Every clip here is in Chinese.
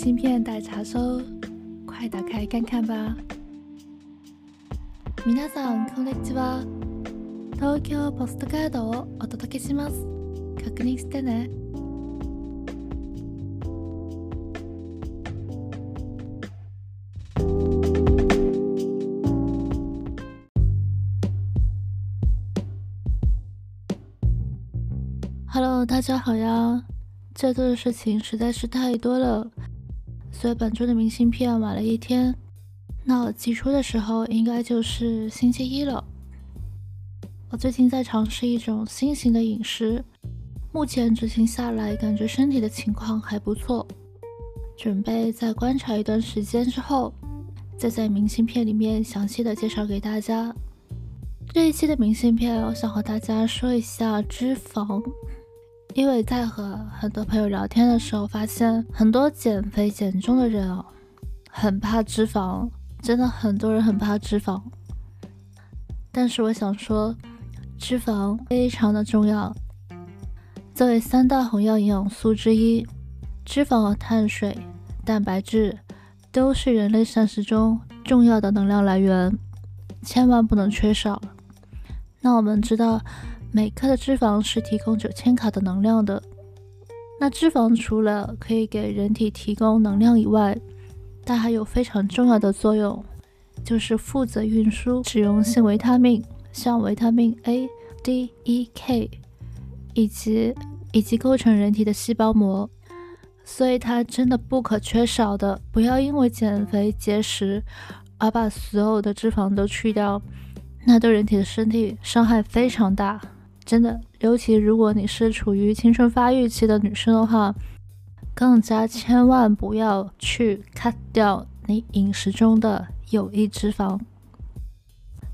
信片待查收，快打开看看吧。皆さんこんにちは。東京ポストカードをお届けします。確認してね。Hello，大家好呀！这周的事情实在是太多了，所以本周的明信片晚了一天。那我寄出的时候应该就是星期一了。我最近在尝试一种新型的饮食，目前执行下来，感觉身体的情况还不错。准备再观察一段时间之后，再在明信片里面详细的介绍给大家。这一期的明信片，我想和大家说一下脂肪。因为在和很多朋友聊天的时候，发现很多减肥减重的人啊，很怕脂肪，真的很多人很怕脂肪。但是我想说，脂肪非常的重要。作为三大红药营养素之一，脂肪和碳水、蛋白质都是人类膳食中重要的能量来源，千万不能缺少。那我们知道。每克的脂肪是提供九千卡的能量的。那脂肪除了可以给人体提供能量以外，它还有非常重要的作用，就是负责运输脂溶性维他命，像维他命 A、D、E、K，以及以及构成人体的细胞膜。所以它真的不可缺少的。不要因为减肥节食而把所有的脂肪都去掉，那对人体的身体伤害非常大。真的，尤其如果你是处于青春发育期的女生的话，更加千万不要去 cut 掉你饮食中的有益脂肪。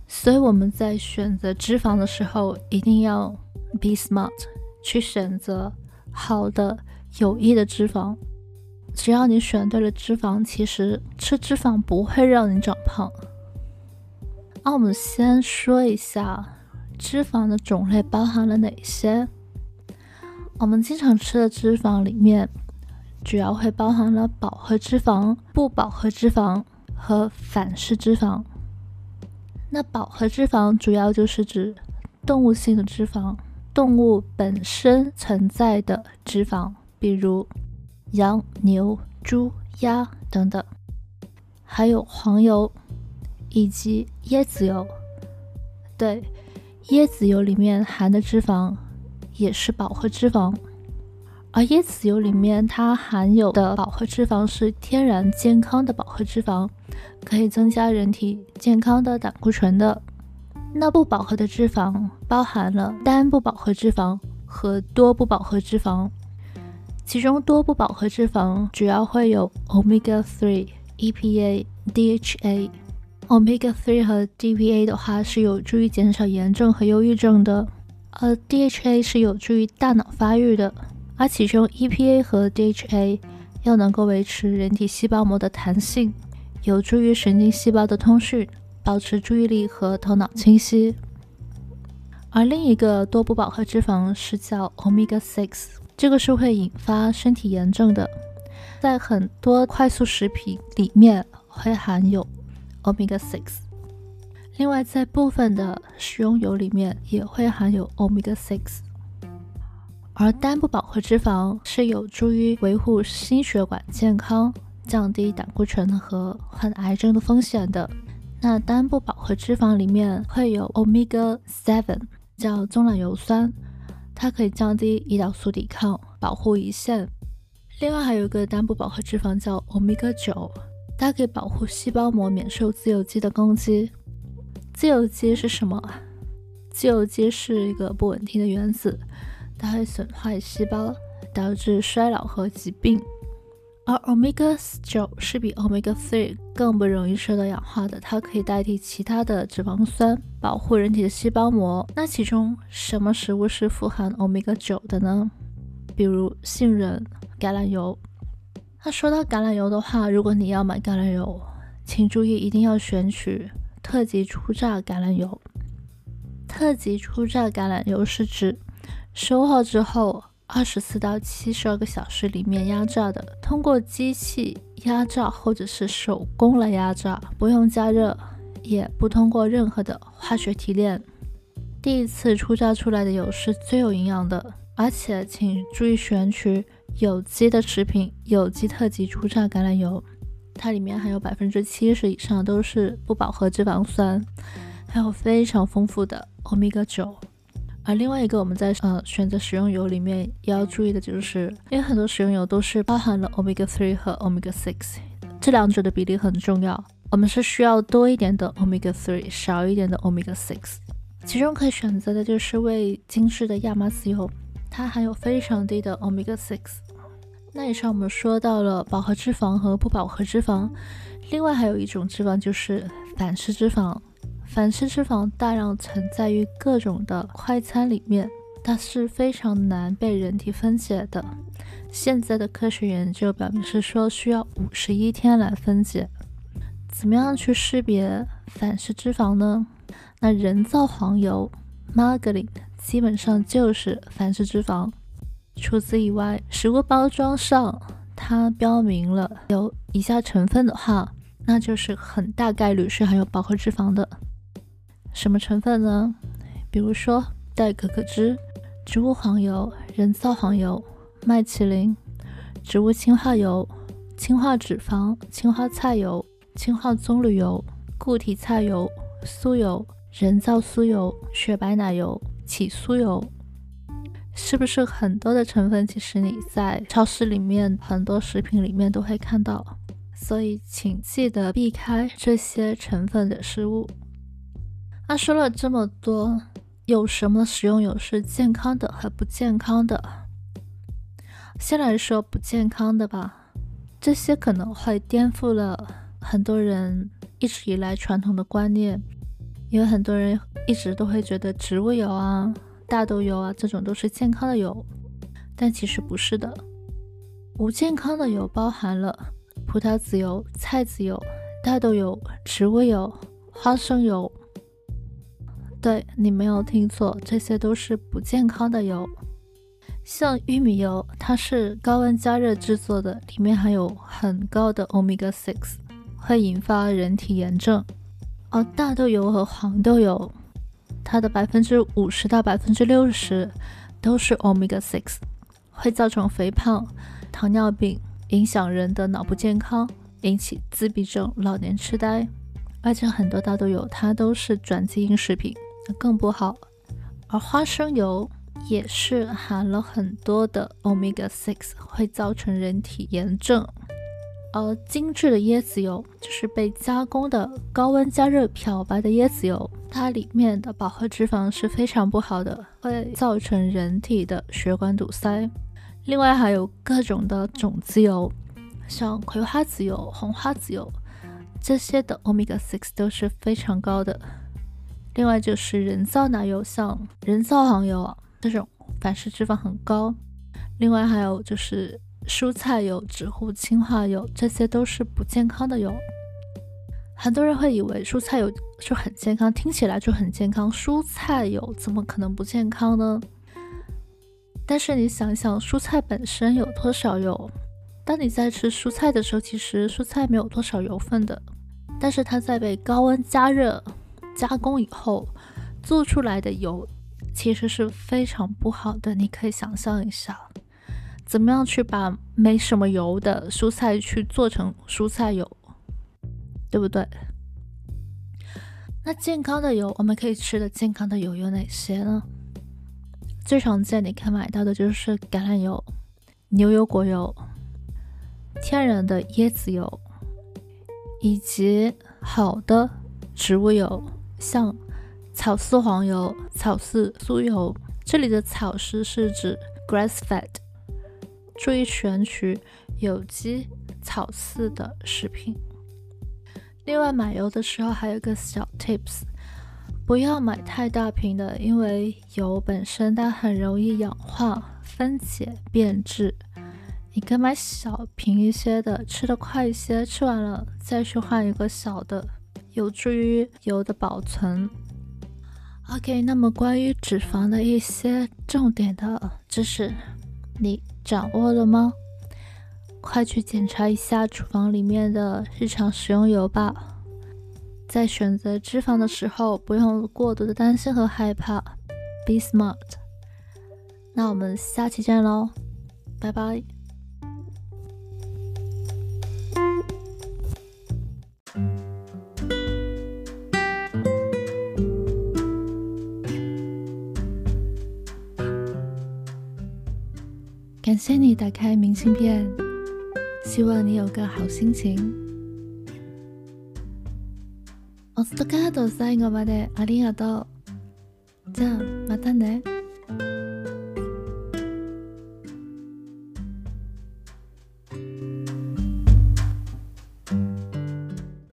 所以我们在选择脂肪的时候，一定要 be smart，去选择好的有益的脂肪。只要你选对了脂肪，其实吃脂肪不会让你长胖。那我们先说一下。脂肪的种类包含了哪些？我们经常吃的脂肪里面，主要会包含了饱和脂肪、不饱和脂肪和反式脂肪。那饱和脂肪主要就是指动物性的脂肪，动物本身存在的脂肪，比如羊、牛、猪、鸭等等，还有黄油以及椰子油。对。椰子油里面含的脂肪也是饱和脂肪，而椰子油里面它含有的饱和脂肪是天然健康的饱和脂肪，可以增加人体健康的胆固醇的。那不饱和的脂肪包含了单不饱和脂肪和多不饱和脂肪，其中多不饱和脂肪主要会有 omega three、EPA、DHA。Omega 3和 DPA 的话是有助于减少炎症和忧郁症的，而 DHA 是有助于大脑发育的，而其中 EPA 和 DHA 又能够维持人体细胞膜的弹性，有助于神经细胞的通讯，保持注意力和头脑清晰。而另一个多不饱和脂肪是叫 Omega 6，这个是会引发身体炎症的，在很多快速食品里面会含有。Omega six，另外在部分的食用油里面也会含有 Omega six，而单不饱和脂肪是有助于维护心血管健康、降低胆固醇和患癌症的风险的。那单不饱和脂肪里面会有 Omega seven，叫棕榈油酸，它可以降低胰岛素抵抗，保护胰腺。另外还有一个单不饱和脂肪叫 Omega 九。它可以保护细胞膜免受自由基的攻击。自由基是什么？自由基是一个不稳定的原子，它会损坏细胞，导致衰老和疾病。而 omega 九是比 omega three 更不容易受到氧化的，它可以代替其他的脂肪酸，保护人体的细胞膜。那其中什么食物是富含 omega 九的呢？比如杏仁、橄榄油。那说到橄榄油的话，如果你要买橄榄油，请注意一定要选取特级初榨橄榄油。特级初榨橄榄油是指收获之后二十四到七十二个小时里面压榨的，通过机器压榨或者是手工来压榨，不用加热，也不通过任何的化学提炼。第一次初榨出来的油是最有营养的，而且请注意选取有机的食品，有机特级初榨橄榄油，它里面含有百分之七十以上都是不饱和脂肪酸，还有非常丰富的欧米伽九。而另外一个我们在呃选择食用油里面要注意的就是，因为很多食用油都是包含了 omega three 和 omega six，这两者的比例很重要，我们是需要多一点的 omega three，少一点的 omega six。其中可以选择的就是为精致的亚麻籽油，它含有非常低的 omega six。那以上我们说到了饱和脂肪和不饱和脂肪，另外还有一种脂肪就是反式脂肪。反式脂肪大量存在于各种的快餐里面，它是非常难被人体分解的。现在的科学研究表明是说需要五十一天来分解。怎么样去识别反式脂肪呢？那人造黄油 （margarine） 基本上就是反式脂肪。除此以外，食物包装上它标明了有以下成分的话，那就是很大概率是含有饱和脂肪的。什么成分呢？比如说代可可脂、植物黄油、人造黄油、麦淇淋、植物氢化油、氢化脂肪、氢化菜油、氢化棕榈油、固体菜油、酥油。人造酥油、雪白奶油、起酥油，是不是很多的成分？其实你在超市里面很多食品里面都会看到，所以请记得避开这些成分的食物。那说了这么多，有什么食用油是健康的和不健康的？先来说不健康的吧，这些可能会颠覆了很多人一直以来传统的观念。因为很多人一直都会觉得植物油啊、大豆油啊这种都是健康的油，但其实不是的。不健康的油包含了葡萄籽油、菜籽油、大豆油、植物油、花生油。对你没有听错，这些都是不健康的油。像玉米油，它是高温加热制作的，里面含有很高的 omega six，会引发人体炎症。而大豆油和黄豆油，它的百分之五十到百分之六十都是 omega six，会造成肥胖、糖尿病，影响人的脑部健康，引起自闭症、老年痴呆。而且很多大豆油它都是转基因食品，那更不好。而花生油也是含了很多的 omega six，会造成人体炎症。而精致的椰子油就是被加工的高温加热漂白的椰子油，它里面的饱和脂肪是非常不好的，会造成人体的血管堵塞。另外还有各种的种子油，像葵花籽油、红花籽油，这些的 omega six 都是非常高的。另外就是人造奶油，像人造黄油啊这种反式脂肪很高。另外还有就是。蔬菜油、植物氢化油，这些都是不健康的油。很多人会以为蔬菜油就很健康，听起来就很健康。蔬菜油怎么可能不健康呢？但是你想想，蔬菜本身有多少油？当你在吃蔬菜的时候，其实蔬菜没有多少油分的。但是它在被高温加热、加工以后做出来的油，其实是非常不好的。你可以想象一下。怎么样去把没什么油的蔬菜去做成蔬菜油，对不对？那健康的油，我们可以吃的健康的油有哪些呢？最常见你可以买到的就是橄榄油、牛油果油、天然的椰子油，以及好的植物油，像草饲黄油、草饲酥油。这里的草饲是指 grass fed。注意选取有机草饲的食品。另外，买油的时候还有个小 tips，不要买太大瓶的，因为油本身它很容易氧化、分解、变质。你可以买小瓶一些的，吃的快一些，吃完了再去换一个小的，有助于油的保存。OK，那么关于脂肪的一些重点的知识。你掌握了吗？快去检查一下厨房里面的日常食用油吧。在选择脂肪的时候，不用过度的担心和害怕。Be smart。那我们下期见喽，拜拜。谢你打开明信片，希望你有个好心情。おストカード最後までありがとう。じゃあまたね。